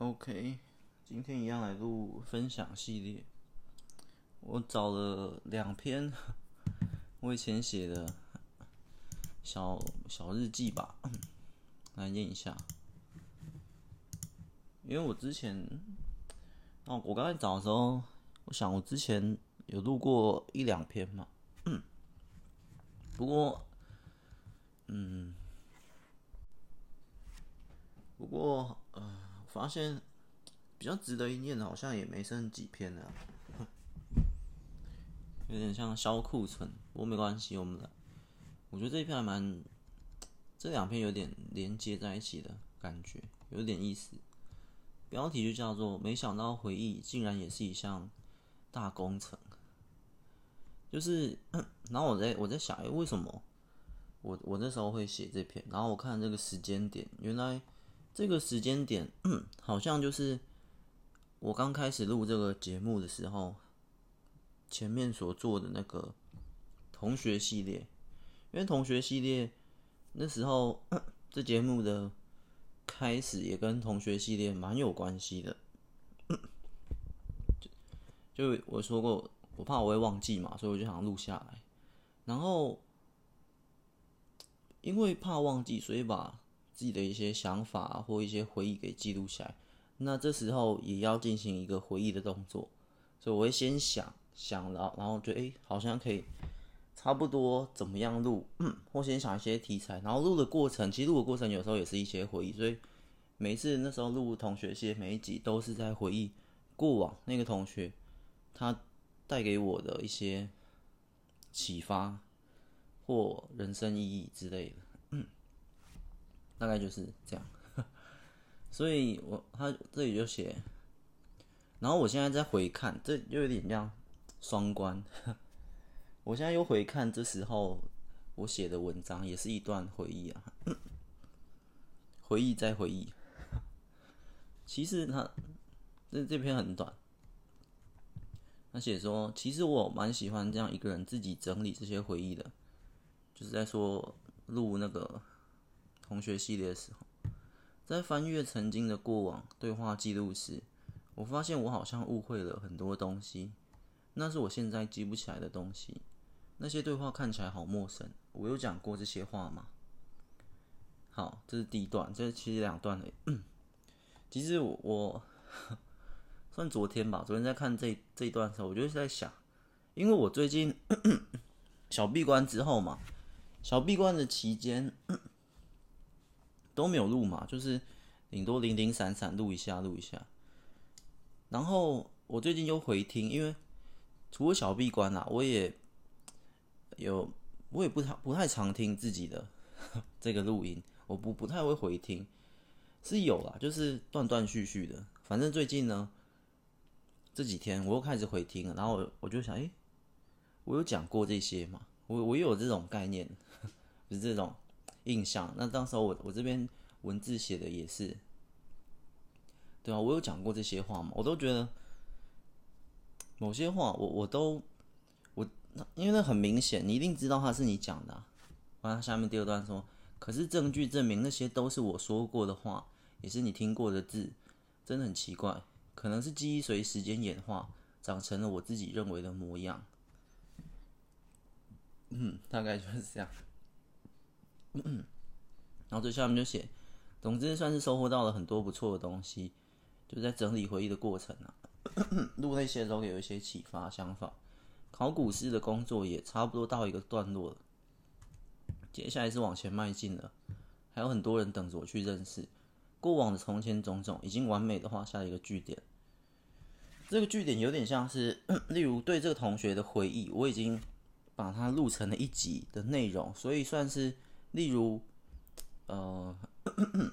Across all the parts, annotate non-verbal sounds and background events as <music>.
OK，今天一样来录分享系列。我找了两篇 <laughs> 我以前写的小小日记吧，<coughs> 来念一下。因为我之前，哦，我刚才找的时候，我想我之前有录过一两篇嘛，<coughs> 不过，嗯，不过，呃。发现比较值得一念的，好像也没剩几篇了，<laughs> 有点像销库存。不过没关系，我们来。我觉得这一篇还蛮，这两篇有点连接在一起的感觉，有点意思。标题就叫做“没想到回忆竟然也是一项大工程”。就是，<coughs> 然后我在我在想，哎，为什么我我那时候会写这篇？然后我看这个时间点，原来。这个时间点，好像就是我刚开始录这个节目的时候，前面所做的那个同学系列，因为同学系列那时候这节目的开始也跟同学系列蛮有关系的，就就我说过，我怕我会忘记嘛，所以我就想录下来，然后因为怕忘记，所以把。自己的一些想法或一些回忆给记录下来，那这时候也要进行一个回忆的动作，所以我会先想想然后，然后觉得诶，好像可以差不多怎么样录，嗯，或先想一些题材，然后录的过程，其实录的过程有时候也是一些回忆，所以每一次那时候录同学系每一集都是在回忆过往那个同学他带给我的一些启发或人生意义之类的。大概就是这样，所以我他这里就写，然后我现在再回看，这就有点像双关。<laughs> 我现在又回看这时候我写的文章，也是一段回忆啊，回忆再回忆。其实他这这篇很短，他写说，其实我蛮喜欢这样一个人自己整理这些回忆的，就是在说录那个。同学系列的时候，在翻阅曾经的过往对话记录时，我发现我好像误会了很多东西，那是我现在记不起来的东西。那些对话看起来好陌生，我有讲过这些话吗？好，这是第一段，这是其实两段的。其实我，我 <laughs> 算昨天吧，昨天在看这这一段的时候，我就在想，因为我最近 <coughs> 小闭关之后嘛，小闭关的期间。都没有录嘛，就是顶多零零散散录一下，录一下。然后我最近又回听，因为除了小闭关啦，我也有，我也不太不太常听自己的这个录音，我不不太会回听，是有啦，就是断断续续的。反正最近呢，这几天我又开始回听了，然后我就想，哎，我有讲过这些嘛？我我有这种概念，就是这种。印象，那当时我我这边文字写的也是，对啊，我有讲过这些话嘛，我都觉得某些话我我都我因为那很明显，你一定知道他是你讲的啊。完了，下面第二段说，可是证据证明那些都是我说过的话，也是你听过的字，真的很奇怪，可能是记忆随时间演化，长成了我自己认为的模样。嗯，大概就是这样。然后最下面就写，总之算是收获到了很多不错的东西，就在整理回忆的过程啊，<coughs> 录那些都有一些启发想法。考古师的工作也差不多到一个段落了，接下来是往前迈进了，还有很多人等着我去认识，过往的从前种种已经完美的画下一个句点。这个句点有点像是，<coughs> 例如对这个同学的回忆，我已经把它录成了一集的内容，所以算是。例如，呃，<coughs>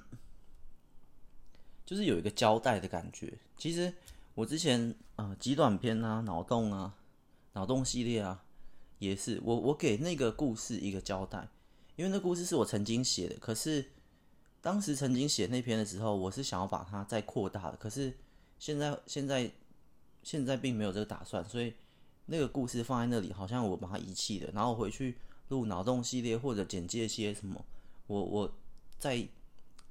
就是有一个交代的感觉。其实我之前呃极短篇啊、脑洞啊、脑洞系列啊，也是我我给那个故事一个交代，因为那故事是我曾经写的。可是当时曾经写那篇的时候，我是想要把它再扩大的。可是现在现在现在并没有这个打算，所以那个故事放在那里，好像我把它遗弃了，然后回去。录脑洞系列或者简介些什么，我我再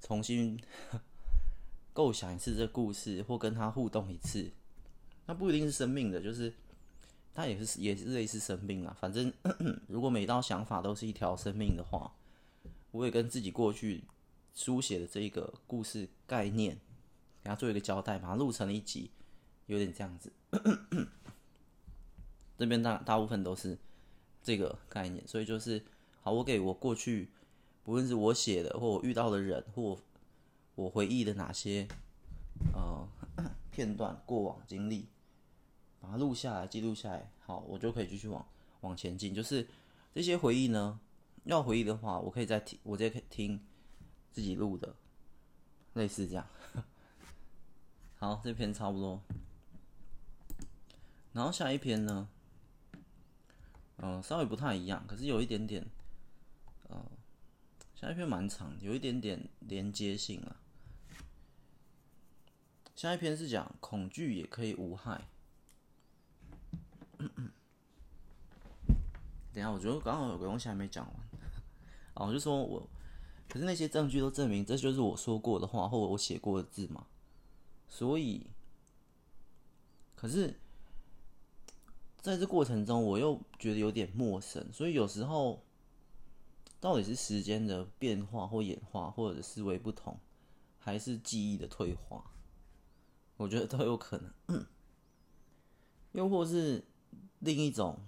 重新 <laughs> 构想一次这故事，或跟他互动一次，那不一定是生命的，就是他也是也是类似生命啊。反正 <clears throat> 如果每道想法都是一条生命的话，我也跟自己过去书写的这一个故事概念，给他做一个交代，把它录成了一集，有点这样子。<coughs> 这边大大部分都是这个概念，所以就是好，我给我过去，不论是我写的，或我遇到的人，或我。回忆的哪些呃 <coughs> 片段、过往经历，把它录下来、记录下来，好，我就可以继续往往前进。就是这些回忆呢，要回忆的话，我可以再听，我直接可以听自己录的，类似这样。<laughs> 好，这篇差不多。然后下一篇呢，嗯、稍微不太一样，可是有一点点，呃，下一篇蛮长，有一点点连接性啊。下一篇是讲恐惧也可以无害。等下，我觉得刚好有个东西还没讲完。哦，就说我，可是那些证据都证明这就是我说过的话，或者我写过的字嘛。所以，可是在这过程中，我又觉得有点陌生。所以有时候，到底是时间的变化或演化，或者思维不同，还是记忆的退化？我觉得都有可能，又或是另一种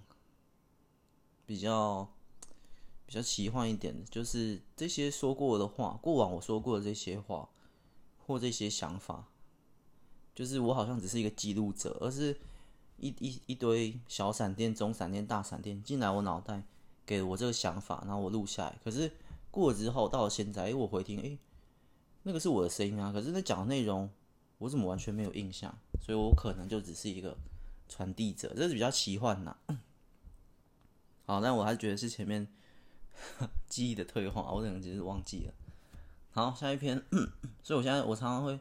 比较比较奇幻一点的，就是这些说过的话，过往我说过的这些话或这些想法，就是我好像只是一个记录者，而是一一一堆小闪电、中闪电、大闪电进来我脑袋，给我这个想法，然后我录下来。可是过了之后，到了现在，哎，我回听，哎，那个是我的声音啊，可是那讲的内容。我怎么完全没有印象？所以我可能就只是一个传递者，这是比较奇幻呐。好，但我还是觉得是前面 <laughs> 记忆的退化，我可能只是忘记了。好，下一篇，<clears throat> 所以我现在我常常会，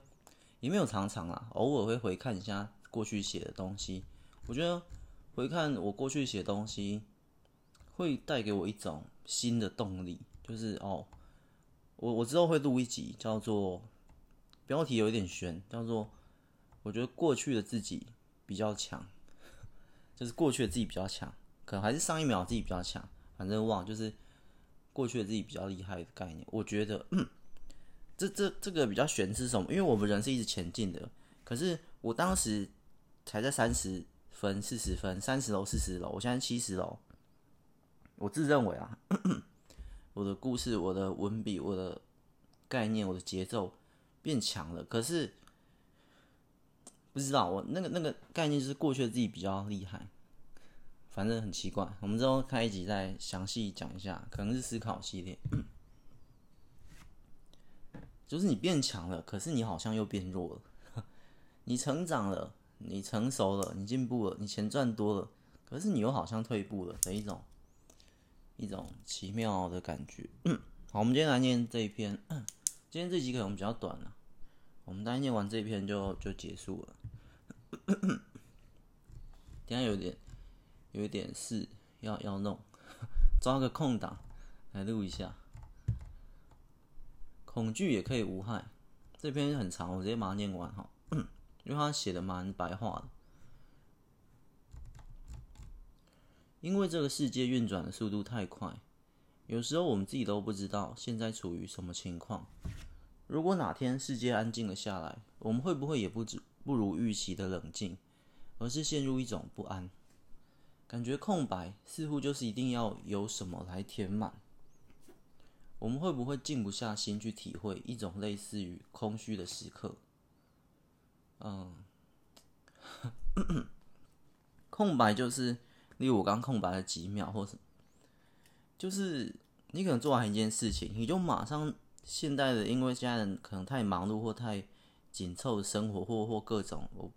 也没有常常啦，偶尔会回看一下过去写的东西。我觉得回看我过去写东西，会带给我一种新的动力，就是哦，我我之后会录一集叫做。标题有一点悬，叫做“我觉得过去的自己比较强”，<laughs> 就是过去的自己比较强，可能还是上一秒自己比较强，反正忘了，就是过去的自己比较厉害的概念。我觉得，这这这个比较悬是什么？因为我们人是一直前进的，可是我当时才在三十分、四十分、三十楼、四十楼，我现在七十楼。我自认为啊，<coughs> 我的故事、我的文笔、我的概念、我的节奏。变强了，可是不知道我那个那个概念就是过去的自己比较厉害，反正很奇怪。我们之后开一集再详细讲一下，可能是思考系列，就是你变强了，可是你好像又变弱了。<laughs> 你成长了，你成熟了，你进步了，你钱赚多了，可是你又好像退步了的一种一种奇妙的感觉。好，我们今天来念这一篇，今天这集可能比较短了。我们待念完这篇就就结束了。<coughs> 等下有点有点事要要弄，抓个空档来录一下。恐惧也可以无害，这篇很长，我直接把它念完哈，因为他写的蛮白话的。因为这个世界运转的速度太快，有时候我们自己都不知道现在处于什么情况。如果哪天世界安静了下来，我们会不会也不知不如预期的冷静，而是陷入一种不安？感觉空白似乎就是一定要有什么来填满。我们会不会静不下心去体会一种类似于空虚的时刻？嗯，<coughs> 空白就是，例如我刚空白了几秒，或是就是你可能做完一件事情，你就马上。现代的，因为家人可能太忙碌或太紧凑生活，或或各种，我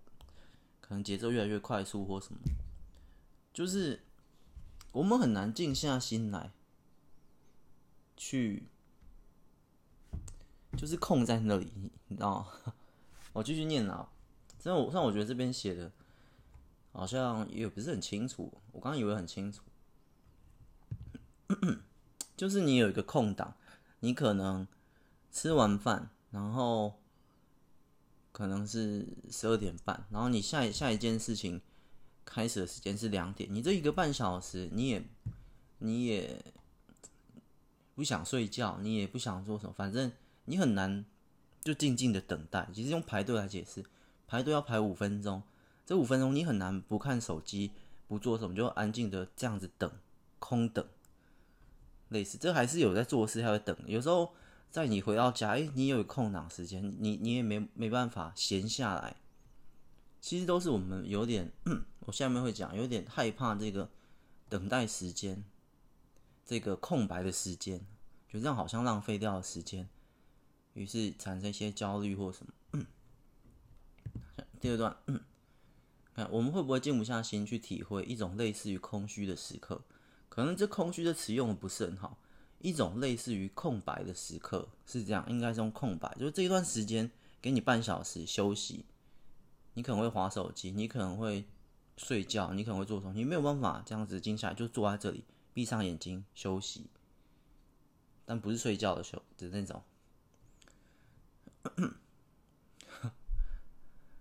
可能节奏越来越快速或什么，就是我们很难静下心来去，就是空在那里，你知道吗？我继续念啊，虽然我，虽然我觉得这边写的好像也不是很清楚，我刚刚以为很清楚，<coughs> 就是你有一个空档，你可能。吃完饭，然后可能是十二点半，然后你下一下一件事情开始的时间是两点，你这一个半小时，你也你也不想睡觉，你也不想做什么，反正你很难就静静的等待。其实用排队来解释，排队要排五分钟，这五分钟你很难不看手机，不做什么，就安静的这样子等，空等。类似，这还是有在做事，还会等。有时候。在你回到家，诶，你有空档时间，你你也没没办法闲下来。其实都是我们有点，我下面会讲，有点害怕这个等待时间，这个空白的时间，就这样好像浪费掉了时间，于是产生一些焦虑或什么。第二段，看我们会不会静不下心去体会一种类似于空虚的时刻？可能这空虚的词用的不是很好。一种类似于空白的时刻是这样，应该是用空白，就是这一段时间给你半小时休息，你可能会划手机，你可能会睡觉，你可能会做什么，你没有办法这样子静下来，就坐在这里闭上眼睛休息，但不是睡觉的时候的那种。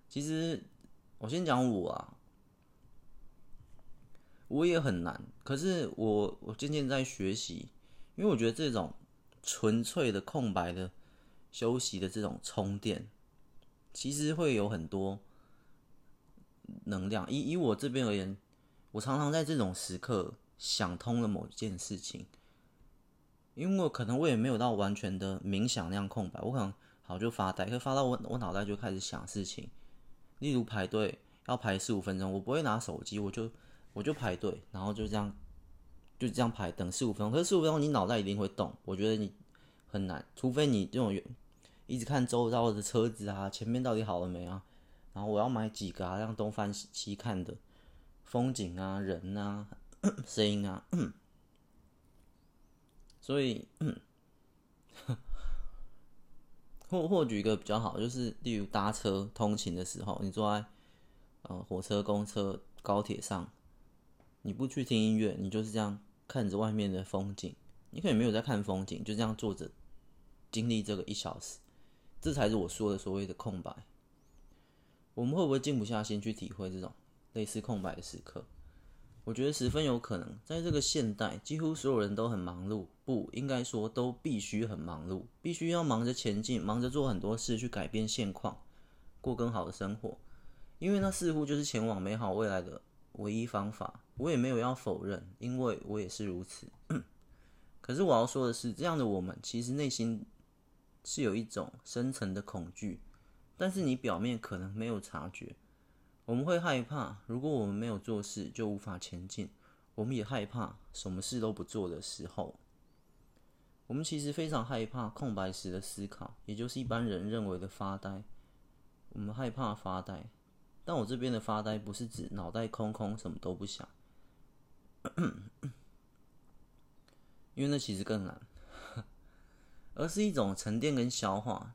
其实我先讲我啊，我也很难，可是我我渐渐在学习。因为我觉得这种纯粹的空白的休息的这种充电，其实会有很多能量。以以我这边而言，我常常在这种时刻想通了某件事情。因为可能我也没有到完全的冥想那样空白，我可能好就发呆，可发到我我脑袋就开始想事情。例如排队要排十五分钟，我不会拿手机，我就我就排队，然后就这样。就这样排等四五分钟，可是四五分钟你脑袋一定会动，我觉得你很难，除非你这种一直看周遭的车子啊，前面到底好了没啊？然后我要买几个啊，这样东翻西看的风景啊、人啊、<coughs> 声音啊，<coughs> 所以 <coughs> 或或举一个比较好，就是例如搭车通勤的时候，你坐在呃火车、公车、高铁上，你不去听音乐，你就是这样。看着外面的风景，你可能没有在看风景，就这样坐着，经历这个一小时，这才是我说的所谓的空白。我们会不会静不下心去体会这种类似空白的时刻？我觉得十分有可能。在这个现代，几乎所有人都很忙碌，不应该说都必须很忙碌，必须要忙着前进，忙着做很多事去改变现况，过更好的生活，因为那似乎就是前往美好未来的唯一方法。我也没有要否认，因为我也是如此。<clears throat> 可是我要说的是，这样的我们其实内心是有一种深层的恐惧，但是你表面可能没有察觉。我们会害怕，如果我们没有做事，就无法前进。我们也害怕什么事都不做的时候。我们其实非常害怕空白时的思考，也就是一般人认为的发呆。我们害怕发呆，但我这边的发呆不是指脑袋空空，什么都不想。因为那其实更难，<laughs> 而是一种沉淀跟消化。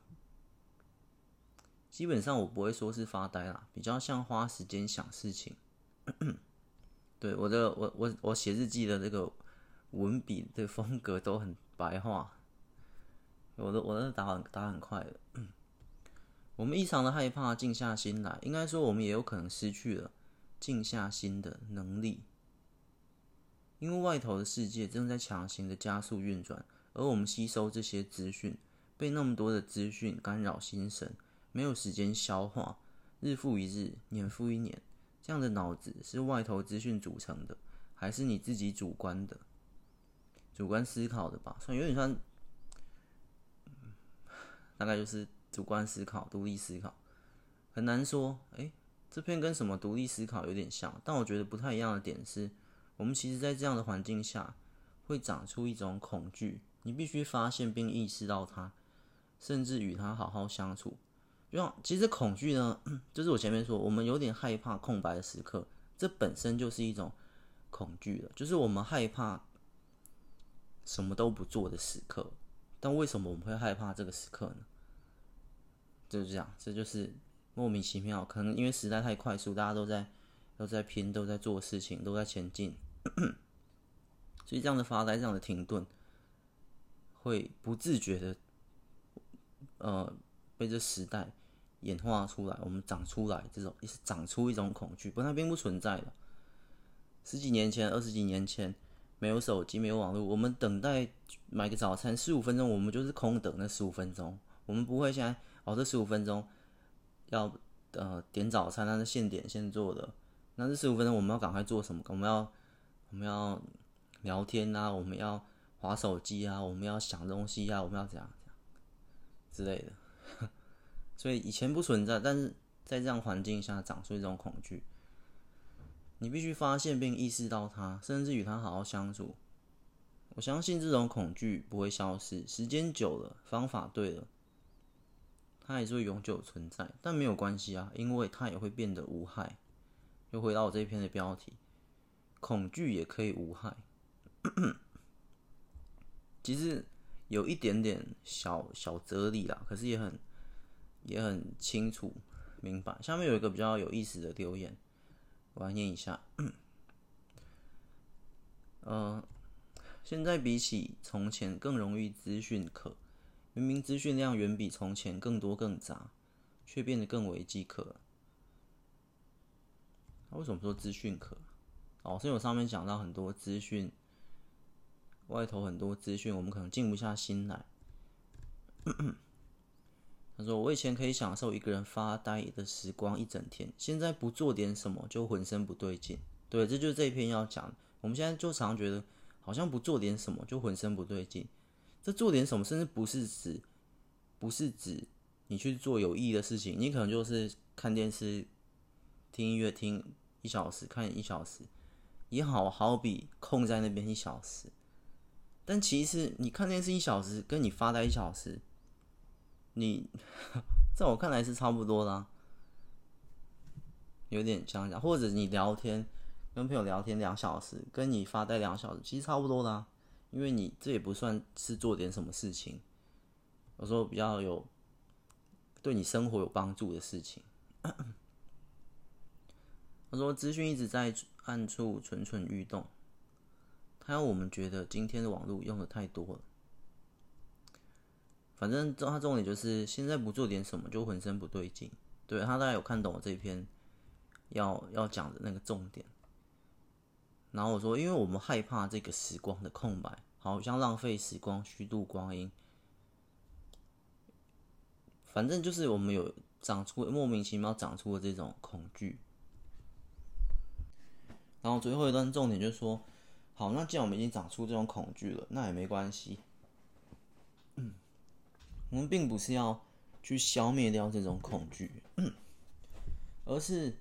基本上我不会说是发呆啦，比较像花时间想事情。对，我的我我我写日记的这个文笔的风格都很白话，我的我的打很打很快的。我们异常的害怕静下心来，应该说我们也有可能失去了静下心的能力。因为外头的世界正在强行的加速运转，而我们吸收这些资讯，被那么多的资讯干扰心神，没有时间消化，日复一日，年复一年，这样的脑子是外头资讯组成的，还是你自己主观的、主观思考的吧？算有点像，大概就是主观思考、独立思考，很难说。诶，这篇跟什么独立思考有点像，但我觉得不太一样的点是。我们其实，在这样的环境下，会长出一种恐惧。你必须发现并意识到它，甚至与它好好相处。就像，其实恐惧呢，<clears throat> 就是我前面说，我们有点害怕空白的时刻，这本身就是一种恐惧了。就是我们害怕什么都不做的时刻。但为什么我们会害怕这个时刻呢？就是这样，这就是莫名其妙。可能因为时代太快速，大家都在都在拼，都在做事情，都在前进。<clears throat> 所以这样的发呆，这样的停顿，会不自觉的，呃，被这时代演化出来，我们长出来这种，也是长出一种恐惧，不过它并不存在的。十几年前、二十几年前，没有手机，没有网络，我们等待买个早餐十五分钟，我们就是空等那十五分钟，我们不会现在哦，这十五分钟要呃点早餐，那是现点现做的，那这十五分钟我们要赶快做什么？我们要我们要聊天啊，我们要划手机啊，我们要想东西啊，我们要怎样怎样之类的。所以以前不存在，但是在这样环境下长出一种恐惧。你必须发现并意识到它，甚至与它好好相处。我相信这种恐惧不会消失，时间久了，方法对了，它还是会永久存在。但没有关系啊，因为它也会变得无害。又回到我这一篇的标题：恐惧也可以无害。<coughs> 其实有一点点小小哲理啦，可是也很也很清楚明白。下面有一个比较有意思的留言。我来念一下，嗯、<coughs> 现在比起从前更容易资讯渴，明明资讯量远比从前更多更杂，却变得更为饥渴。他为什么说资讯渴？哦，所以我上面讲到很多资讯，外头很多资讯，我们可能静不下心来。他说：“我以前可以享受一个人发呆的时光一整天，现在不做点什么就浑身不对劲。对，这就是这一篇要讲。我们现在就常觉得，好像不做点什么就浑身不对劲。这做点什么，甚至不是指，不是指你去做有意义的事情，你可能就是看电视、听音乐听一小时，看一小时，也好好比空在那边一小时。但其实你看电视一小时，跟你发呆一小时。”你 <laughs> 在我看来是差不多啦，有点这样讲，或者你聊天，跟朋友聊天两小时，跟你发呆两小时，其实差不多啦，因为你这也不算是做点什么事情，有时候比较有对你生活有帮助的事情。他说资讯一直在暗处蠢蠢欲动，他让我们觉得今天的网络用的太多了。反正重他重点就是现在不做点什么就浑身不对劲。对，他大概有看懂我这篇要要讲的那个重点。然后我说，因为我们害怕这个时光的空白，好像浪费时光、虚度光阴。反正就是我们有长出莫名其妙长出的这种恐惧。然后最后一段重点就是说，好，那既然我们已经长出这种恐惧了，那也没关系。我们并不是要去消灭掉这种恐惧，而是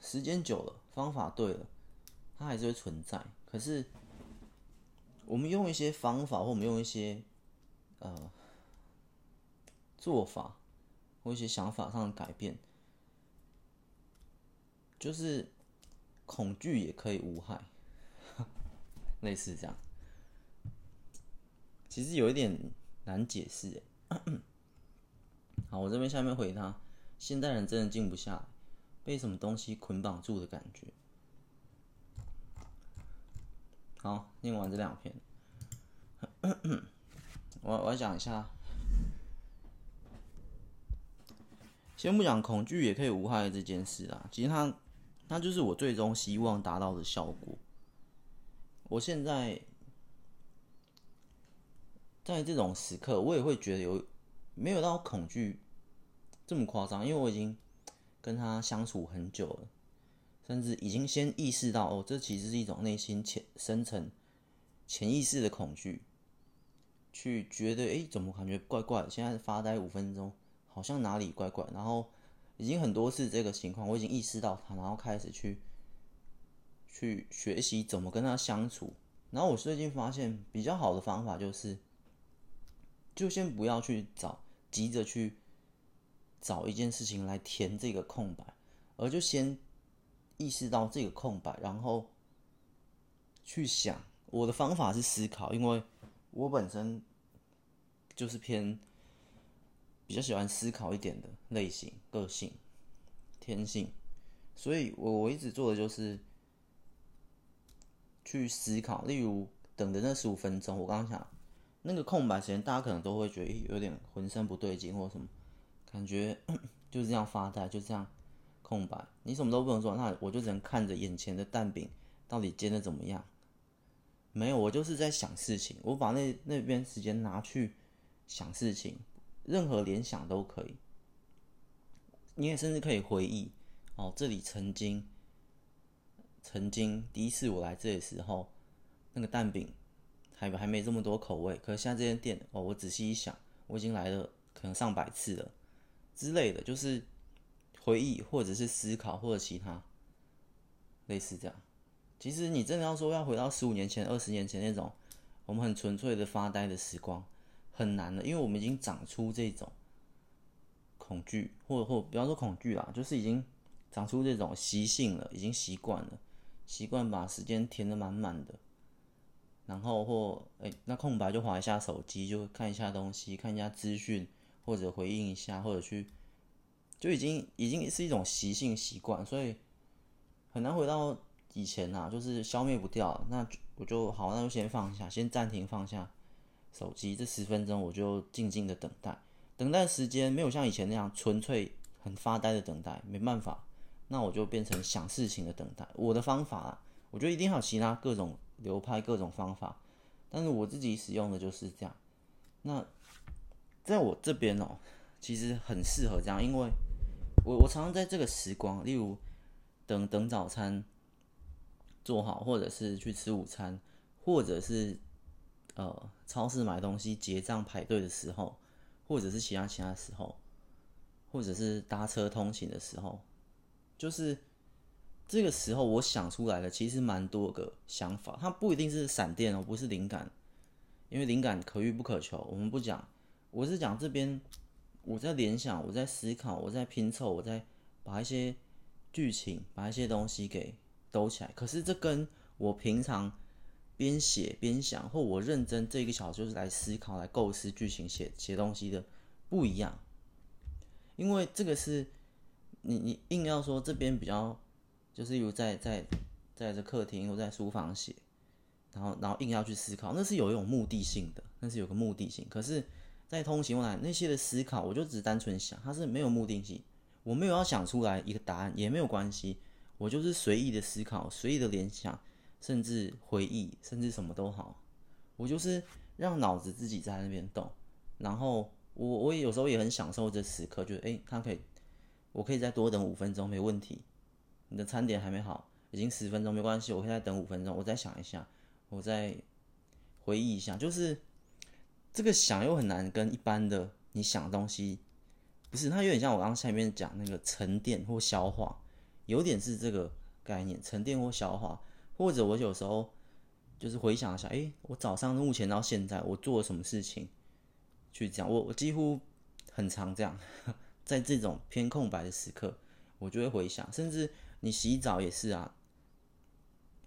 时间久了，方法对了，它还是会存在。可是，我们用一些方法，或我们用一些呃做法，或一些想法上的改变，就是恐惧也可以无害，<laughs> 类似这样。其实有一点难解释，哎。<coughs> 好，我这边下面回他：现代人真的静不下来，被什么东西捆绑住的感觉。好，念完这两篇，<coughs> 我我讲一下，先不讲恐惧也可以无害这件事啊，其实它它就是我最终希望达到的效果。我现在。在这种时刻，我也会觉得有没有到恐惧这么夸张，因为我已经跟他相处很久了，甚至已经先意识到哦，这其实是一种内心潜深层潜意识的恐惧，去觉得诶，怎么感觉怪怪的？现在发呆五分钟，好像哪里怪怪，然后已经很多次这个情况，我已经意识到他，然后开始去去学习怎么跟他相处。然后我最近发现比较好的方法就是。就先不要去找，急着去找一件事情来填这个空白，而就先意识到这个空白，然后去想。我的方法是思考，因为我本身就是偏比较喜欢思考一点的类型、个性、天性，所以我我一直做的就是去思考。例如，等的那十五分钟，我刚刚想。那个空白时间，大家可能都会觉得有点浑身不对劲，或什么感觉 <coughs> 就是这样发呆，就这样空白，你什么都不能做，那我就只能看着眼前的蛋饼到底煎的怎么样。没有，我就是在想事情，我把那那边时间拿去想事情，任何联想都可以。你也甚至可以回忆哦，这里曾经，曾经第一次我来这里的时候，那个蛋饼还还没这么多口味。可是现在这间店哦，我仔细一想，我已经来了可能上百次了之类的，就是回忆或者是思考或者其他类似这样。其实你真的要说要回到十五年前、二十年前那种我们很纯粹的发呆的时光，很难的，因为我们已经长出这种。恐惧，或者或不要说恐惧啦，就是已经长出这种习性了，已经习惯了，习惯把时间填得满满的，然后或哎、那空白就滑一下手机，就看一下东西，看一下资讯，或者回应一下，或者去，就已经已经是一种习性习惯，所以很难回到以前呐，就是消灭不掉。那我就好，那就先放下，先暂停放下手机，这十分钟我就静静的等待。等待时间没有像以前那样纯粹很发呆的等待，没办法，那我就变成想事情的等待。我的方法啊，我觉得一定还有其他各种流派、各种方法，但是我自己使用的就是这样。那在我这边哦，其实很适合这样，因为我我常常在这个时光，例如等等早餐做好，或者是去吃午餐，或者是呃超市买东西结账排队的时候。或者是其他其他时候，或者是搭车通勤的时候，就是这个时候我想出来的其实蛮多个想法，它不一定是闪电哦，不是灵感，因为灵感可遇不可求。我们不讲，我是讲这边我在联想，我在思考，我在拼凑，我在把一些剧情，把一些东西给兜起来。可是这跟我平常。边写边想，或我认真这一个小时就是来思考、来构思剧情、写写东西的不一样。因为这个是你你硬要说这边比较，就是有在在在这客厅或在书房写，然后然后硬要去思考，那是有一种目的性的，那是有个目的性。可是，在通勤来那些的思考，我就只单纯想，它是没有目的性，我没有要想出来一个答案，也没有关系，我就是随意的思考，随意的联想。甚至回忆，甚至什么都好，我就是让脑子自己在那边动，然后我我也有时候也很享受这时刻，觉得诶，他可以，我可以再多等五分钟，没问题。你的餐点还没好，已经十分钟，没关系，我可以再等五分钟，我再想一下，我再回忆一下，就是这个想又很难跟一般的你想的东西，不是，它有点像我刚刚下面讲那个沉淀或消化，有点是这个概念，沉淀或消化。或者我有时候就是回想一下，哎，我早上目前到现在我做了什么事情，去讲，我我几乎很常这样，<laughs> 在这种偏空白的时刻，我就会回想，甚至你洗澡也是啊，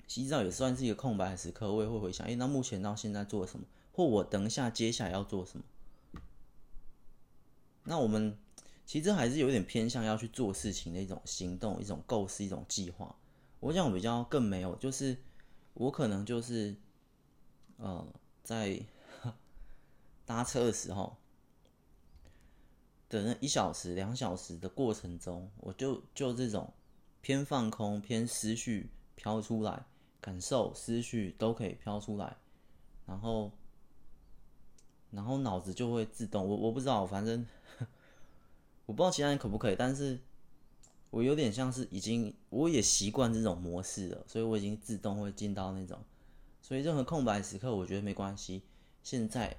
洗澡也算是一个空白时刻，我也会回想，哎，那目前到现在做什么，或我等一下接下来要做什么。那我们其实还是有点偏向要去做事情的一种行动，一种构思，一种计划。我讲我比较更没有，就是我可能就是，呃，在 <laughs> 搭车的时候，等一小时、两小时的过程中，我就就这种偏放空、偏思绪飘出来，感受思绪都可以飘出来，然后，然后脑子就会自动，我我不知道，反正我不知道其他人可不可以，但是。我有点像是已经，我也习惯这种模式了，所以我已经自动会进到那种，所以任何空白时刻，我觉得没关系。现在，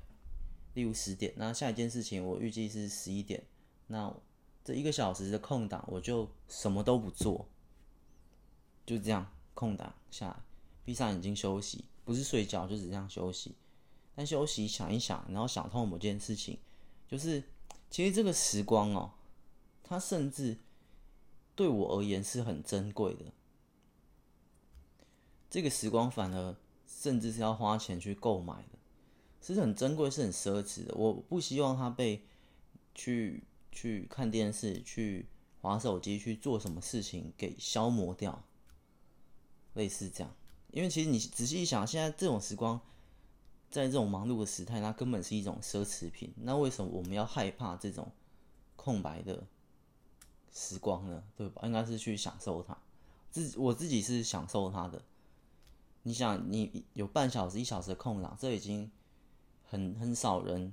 例如十点，那下一件事情我预计是十一点，那这一个小时的空档，我就什么都不做，就这样空档下来，闭上眼睛休息，不是睡觉，就只这样休息。但休息想一想，然后想通某件事情，就是其实这个时光哦，它甚至。对我而言是很珍贵的，这个时光反而甚至是要花钱去购买的，是很珍贵，是很奢侈的。我不希望它被去去看电视、去划手机、去做什么事情给消磨掉，类似这样。因为其实你仔细一想，现在这种时光，在这种忙碌的时代，它根本是一种奢侈品。那为什么我们要害怕这种空白的时光呢？对吧？应该是去享受它。自我自己是享受它的。你想，你有半小时、一小时的空档，这已经很很少人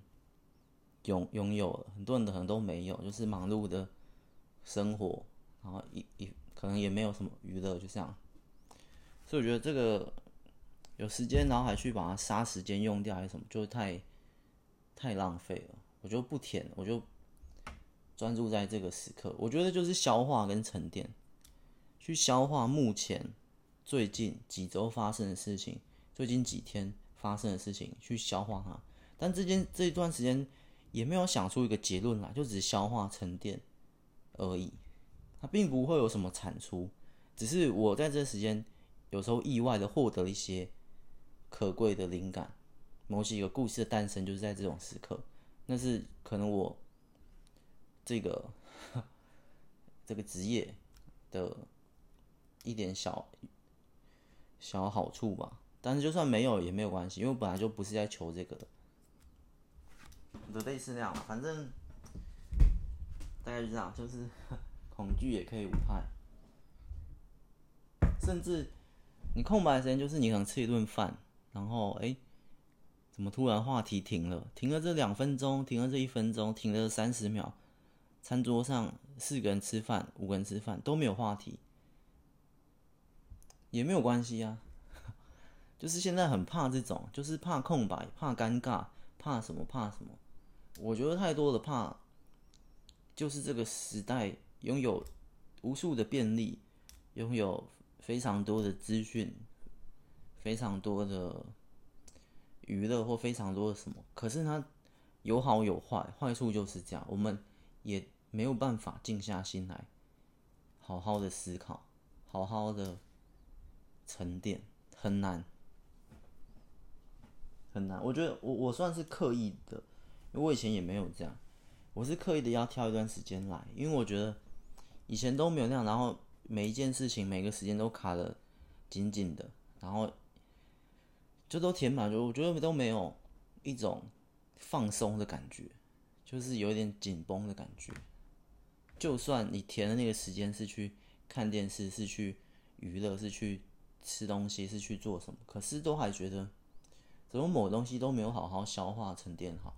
拥拥有了，很多人的可能都没有，就是忙碌的生活，然后一一可能也没有什么娱乐，就这样。所以我觉得这个有时间，然后还去把它杀时间用掉，还是什么，就太太浪费了。我就不填，我就专注在这个时刻。我觉得就是消化跟沉淀，去消化目前最近几周发生的事情，最近几天发生的事情，去消化它。但这件这一段时间也没有想出一个结论来，就只是消化沉淀而已。它并不会有什么产出，只是我在这时间有时候意外的获得一些可贵的灵感，某几个故事的诞生就是在这种时刻。那是可能我这个这个职业的一点小小好处吧，但是就算没有也没有关系，因为本来就不是在求这个的，的类似那样，反正大概就这样，就是 <laughs> 恐惧也可以无害，甚至你空白时间就是你可能吃一顿饭，然后哎。怎么突然话题停了？停了这两分钟，停了这一分钟，停了三十秒。餐桌上四个人吃饭，五个人吃饭都没有话题，也没有关系啊。<laughs> 就是现在很怕这种，就是怕空白，怕尴尬，怕什么？怕什么？我觉得太多的怕，就是这个时代拥有无数的便利，拥有非常多的资讯，非常多的。娱乐或非常多的什么，可是它有好有坏，坏处就是这样，我们也没有办法静下心来，好好的思考，好好的沉淀，很难，很难。我觉得我我算是刻意的，因为我以前也没有这样，我是刻意的要挑一段时间来，因为我觉得以前都没有那样，然后每一件事情每个时间都卡得紧紧的，然后。就都填满，就我觉得都没有一种放松的感觉，就是有点紧绷的感觉。就算你填的那个时间是去看电视，是去娱乐，是去吃东西，是去做什么，可是都还觉得怎么某东西都没有好好消化沉淀好，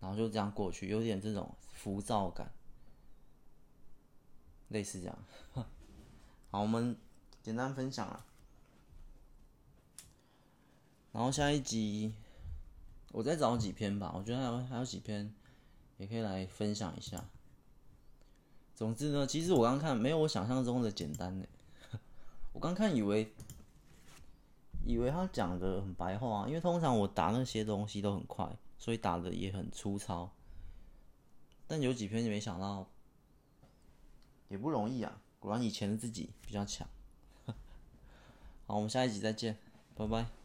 然后就这样过去，有点这种浮躁感，类似这样。好，我们简单分享了。然后下一集，我再找几篇吧。我觉得还有还有几篇，也可以来分享一下。总之呢，其实我刚看没有我想象中的简单呢。<laughs> 我刚看以为，以为他讲的很白话，因为通常我打那些东西都很快，所以打的也很粗糙。但有几篇也没想到，也不容易啊。果然以前的自己比较强。<laughs> 好，我们下一集再见，拜拜。